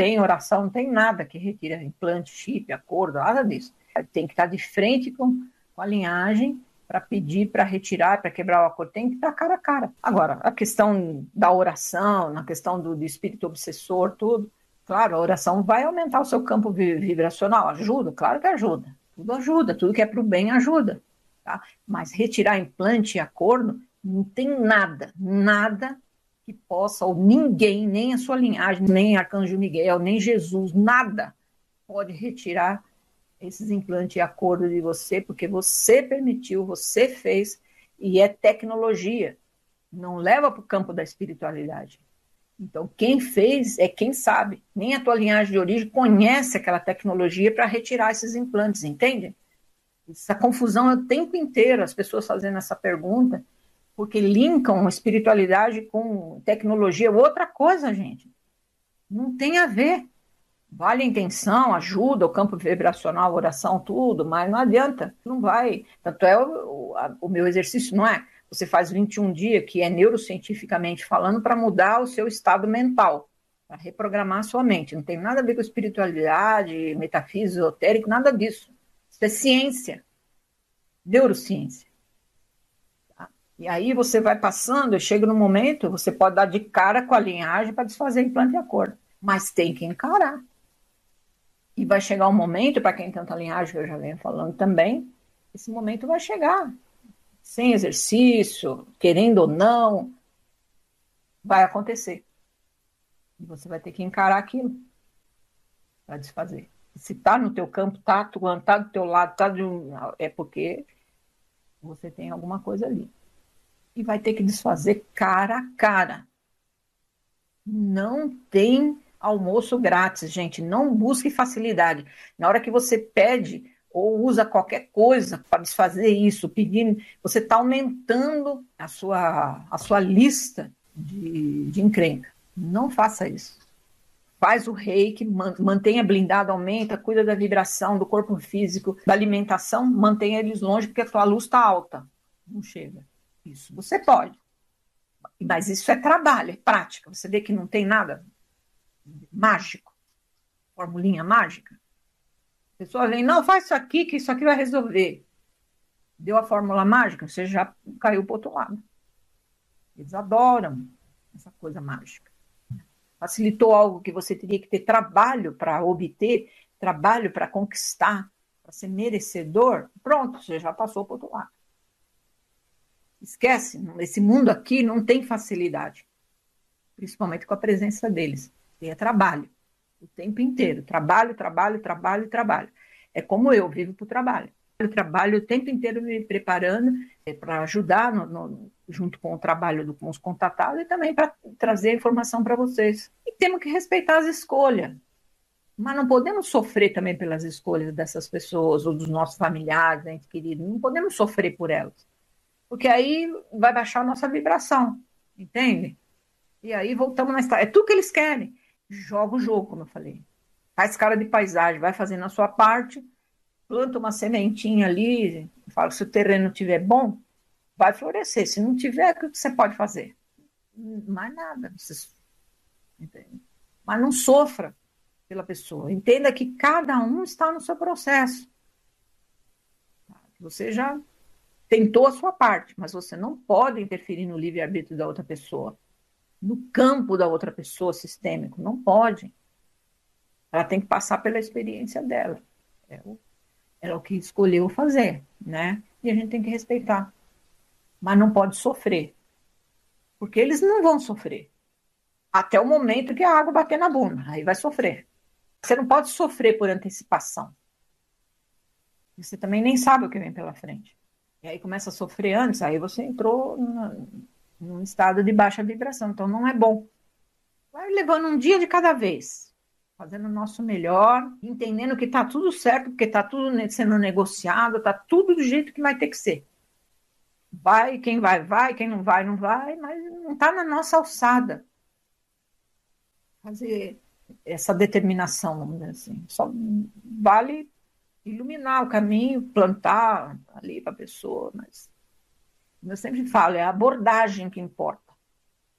tem oração, não tem nada que retire implante, chip, acordo, nada disso. Tem que estar de frente com, com a linhagem para pedir, para retirar, para quebrar o acordo, tem que estar cara a cara. Agora, a questão da oração, na questão do, do espírito obsessor, tudo, claro, a oração vai aumentar o seu campo vibracional, ajuda, claro que ajuda, tudo ajuda, tudo que é para o bem ajuda, tá? Mas retirar implante e acordo, não tem nada, nada que possa, ou ninguém, nem a sua linhagem, nem Arcanjo Miguel, nem Jesus, nada pode retirar esses implantes e acordo de você, porque você permitiu, você fez, e é tecnologia. Não leva para o campo da espiritualidade. Então, quem fez é quem sabe. Nem a tua linhagem de origem conhece aquela tecnologia para retirar esses implantes, entende? Essa confusão é o tempo inteiro, as pessoas fazendo essa pergunta porque linkam espiritualidade com tecnologia, outra coisa, gente. Não tem a ver. Vale a intenção, ajuda, o campo vibracional, oração, tudo, mas não adianta, não vai. Tanto é o, o meu exercício, não é? Você faz 21 dias, que é neurocientificamente falando, para mudar o seu estado mental, para reprogramar a sua mente. Não tem nada a ver com espiritualidade, metafísica, esotérico, nada disso. Isso é ciência, neurociência. E aí você vai passando, chega no momento, você pode dar de cara com a linhagem para desfazer implante de acordo. Mas tem que encarar. E vai chegar um momento, para quem tanta linhagem, que eu já venho falando também, esse momento vai chegar. Sem exercício, querendo ou não, vai acontecer. E você vai ter que encarar aquilo para desfazer. Se está no teu campo, está atuando, está do teu lado, tá de um, é porque você tem alguma coisa ali e vai ter que desfazer cara a cara. Não tem almoço grátis, gente. Não busque facilidade. Na hora que você pede ou usa qualquer coisa para desfazer isso, pedindo, você está aumentando a sua, a sua lista de, de encrenca. Não faça isso. Faz o reiki, mantenha blindado, aumenta, cuida da vibração, do corpo físico, da alimentação, mantenha eles longe, porque a sua luz está alta. Não chega. Isso você pode. Mas isso é trabalho, é prática. Você vê que não tem nada mágico, formulinha mágica. A pessoa vem, não, faz isso aqui, que isso aqui vai resolver. Deu a fórmula mágica, você já caiu para outro lado. Eles adoram essa coisa mágica. Facilitou algo que você teria que ter trabalho para obter, trabalho para conquistar, para ser merecedor. Pronto, você já passou para outro lado. Esquece, esse mundo aqui não tem facilidade, principalmente com a presença deles. Tem é trabalho, o tempo inteiro. Trabalho, trabalho, trabalho, trabalho. É como eu, vivo para o trabalho. Eu trabalho o tempo inteiro me preparando é, para ajudar no, no, junto com o trabalho do, com os contatados e também para trazer informação para vocês. E temos que respeitar as escolhas. Mas não podemos sofrer também pelas escolhas dessas pessoas ou dos nossos familiares, entes queridos. Não podemos sofrer por elas porque aí vai baixar a nossa vibração, entende? E aí voltamos na história. É tudo que eles querem. Joga o jogo, como eu falei. Faz cara de paisagem, vai fazendo a sua parte, planta uma sementinha ali, fala se o terreno tiver bom, vai florescer. Se não tiver, o que você pode fazer? Mais nada. Entende? Mas não sofra pela pessoa. Entenda que cada um está no seu processo. Você já tentou a sua parte, mas você não pode interferir no livre-arbítrio da outra pessoa, no campo da outra pessoa sistêmico, não pode. Ela tem que passar pela experiência dela. É o, é o que escolheu fazer, né? E a gente tem que respeitar. Mas não pode sofrer. Porque eles não vão sofrer. Até o momento que a água bater na bunda. Aí vai sofrer. Você não pode sofrer por antecipação. Você também nem sabe o que vem pela frente e aí começa a sofrer antes, aí você entrou num estado de baixa vibração, então não é bom. Vai levando um dia de cada vez, fazendo o nosso melhor, entendendo que está tudo certo, porque está tudo sendo negociado, está tudo do jeito que vai ter que ser. Vai, quem vai, vai, quem não vai, não vai, mas não está na nossa alçada. Fazer essa determinação, vamos dizer assim. Só vale iluminar o caminho, plantar ali para a pessoa, mas eu sempre falo, é a abordagem que importa.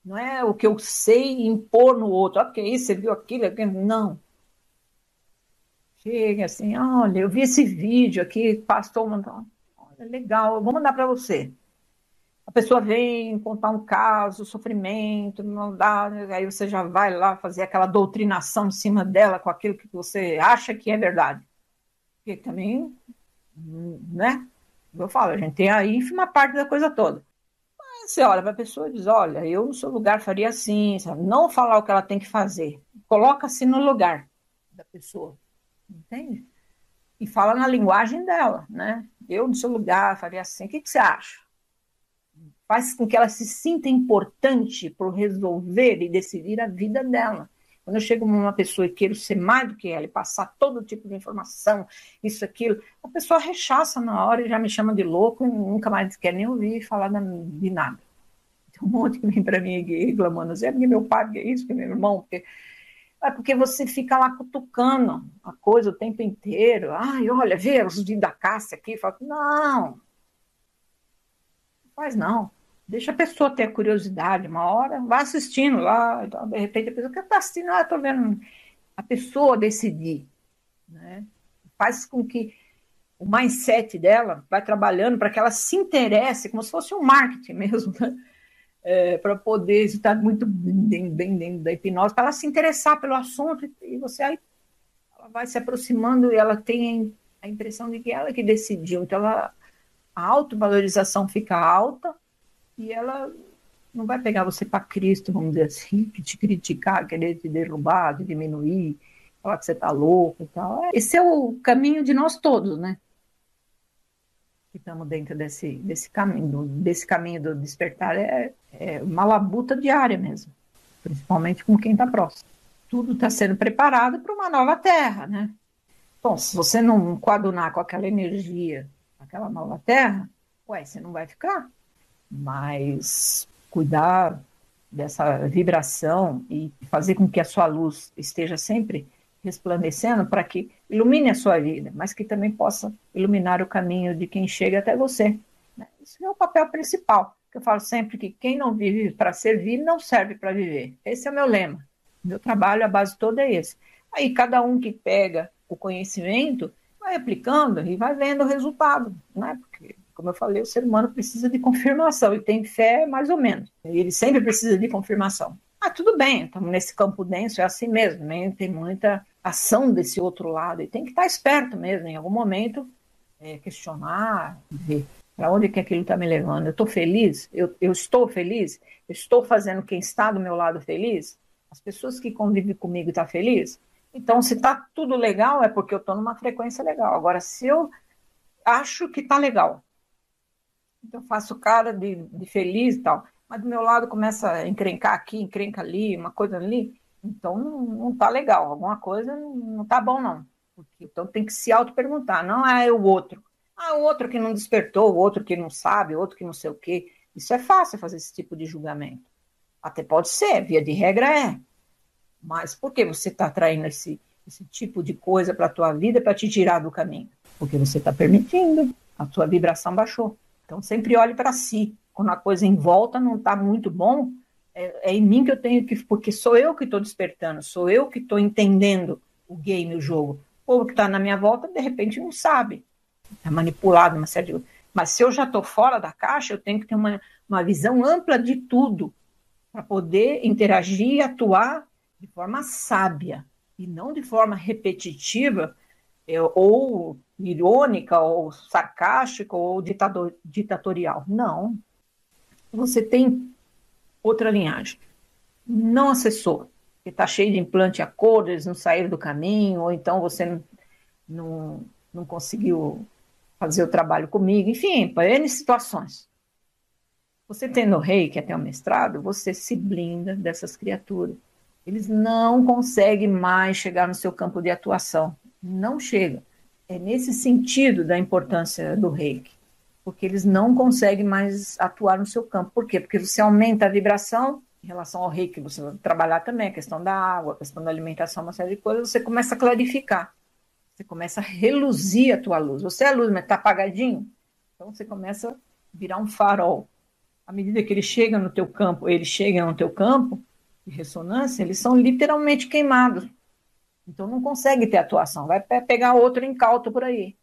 Não é o que eu sei impor no outro. Ah, porque isso, você viu aquilo, aquilo. Não. Chega assim, olha, eu vi esse vídeo aqui, pastor mandou. Olha, legal, eu vou mandar para você. A pessoa vem contar um caso, sofrimento, não dá, aí você já vai lá fazer aquela doutrinação em cima dela com aquilo que você acha que é verdade. Porque também, né? Eu falo, a gente tem a ínfima parte da coisa toda. Mas você olha para a pessoa e diz: Olha, eu no seu lugar faria assim, sabe? não falar o que ela tem que fazer. Coloca-se no lugar da pessoa, entende? E fala na linguagem dela, né? Eu no seu lugar faria assim. O que, que você acha? Faz com que ela se sinta importante por resolver e decidir a vida dela. Quando eu chego numa pessoa e quero ser mais do que ela e passar todo tipo de informação, isso, aquilo, a pessoa rechaça na hora e já me chama de louco e nunca mais quer nem ouvir falar de nada. Tem um monte que vem para mim reclamando assim, é porque meu pai, é isso, meu irmão, porque... É porque você fica lá cutucando a coisa o tempo inteiro. Ai, olha, vê os vídeos da Cássia aqui. Fala, não faz não. Deixa a pessoa ter a curiosidade, uma hora, vai assistindo lá, então, de repente a pessoa que está assistindo, ah, estou vendo a pessoa decidir, né? Faz com que o mindset dela vai trabalhando para que ela se interesse, como se fosse um marketing mesmo, né? É, para poder estar muito bem, dentro da hipnose, para ela se interessar pelo assunto e você aí ela vai se aproximando e ela tem a impressão de que ela que decidiu, então ela, a autovalorização fica alta e ela não vai pegar você para Cristo, vamos dizer assim, que te criticar, querer te derrubar, te diminuir, falar que você está louco e tal. Esse é o caminho de nós todos, né? Que estamos dentro desse, desse caminho, desse caminho do despertar. É, é uma labuta diária mesmo, principalmente com quem está próximo. Tudo está sendo preparado para uma nova terra, né? Bom, se você não coadunar com aquela energia, aquela nova terra, ué, você não vai ficar? Mas cuidar dessa vibração e fazer com que a sua luz esteja sempre resplandecendo para que ilumine a sua vida, mas que também possa iluminar o caminho de quem chega até você. Né? Isso é o papel principal. Eu falo sempre que quem não vive para servir não serve para viver. Esse é o meu lema. Meu trabalho, a base toda é esse. Aí cada um que pega o conhecimento vai aplicando e vai vendo o resultado, né? Porque como eu falei, o ser humano precisa de confirmação e tem fé mais ou menos. Ele sempre precisa de confirmação. Ah, tudo bem, estamos nesse campo denso, é assim mesmo, né? tem muita ação desse outro lado e tem que estar esperto mesmo, em algum momento, é, questionar, ver para onde que aquilo está me levando. Eu estou feliz? Eu, eu estou feliz? Eu estou fazendo quem está do meu lado feliz? As pessoas que convivem comigo estão tá feliz? Então, se está tudo legal, é porque eu estou numa frequência legal. Agora, se eu acho que está legal, então, faço cara de, de feliz e tal. Mas do meu lado começa a encrencar aqui, encrenca ali, uma coisa ali. Então, não, não tá legal. Alguma coisa não, não tá bom, não. Porque, então, tem que se auto-perguntar. Não é o outro. Ah, o outro que não despertou, o outro que não sabe, o outro que não sei o quê. Isso é fácil fazer esse tipo de julgamento. Até pode ser, via de regra é. Mas por que você está traindo esse, esse tipo de coisa para a tua vida para te tirar do caminho? Porque você está permitindo, a tua vibração baixou. Então, sempre olhe para si. Quando a coisa em volta não está muito bom, é, é, em mim que eu tenho que. Porque sou eu que estou despertando, sou eu que estou entendendo o game, o jogo. O povo que está na minha volta, de repente, não sabe. É manipulado, uma série de. Mas se eu já estou fora da caixa, eu tenho que ter uma, uma visão ampla de tudo para poder interagir e atuar de forma sábia e não de forma repetitiva ou irônica, ou sarcástica, ou ditador, ditatorial. Não. Você tem outra linhagem. Não acessou. Está cheio de implante a cor, eles não saíram do caminho, ou então você não, não, não conseguiu fazer o trabalho comigo. Enfim, para N situações. Você tendo o rei, que é até o mestrado, você se blinda dessas criaturas. Eles não conseguem mais chegar no seu campo de atuação. Não chega. É nesse sentido da importância do reiki, porque eles não conseguem mais atuar no seu campo. Por quê? Porque você aumenta a vibração em relação ao reiki, você vai trabalhar também a questão da água, a questão da alimentação, uma série de coisas, você começa a clarificar. Você começa a reluzir a tua luz. Você é luz, mas está apagadinho. Então você começa a virar um farol. à medida que ele chega no teu campo, eles chegam no teu campo de ressonância, eles são literalmente queimados. Então não consegue ter atuação, vai pegar outro incauto por aí.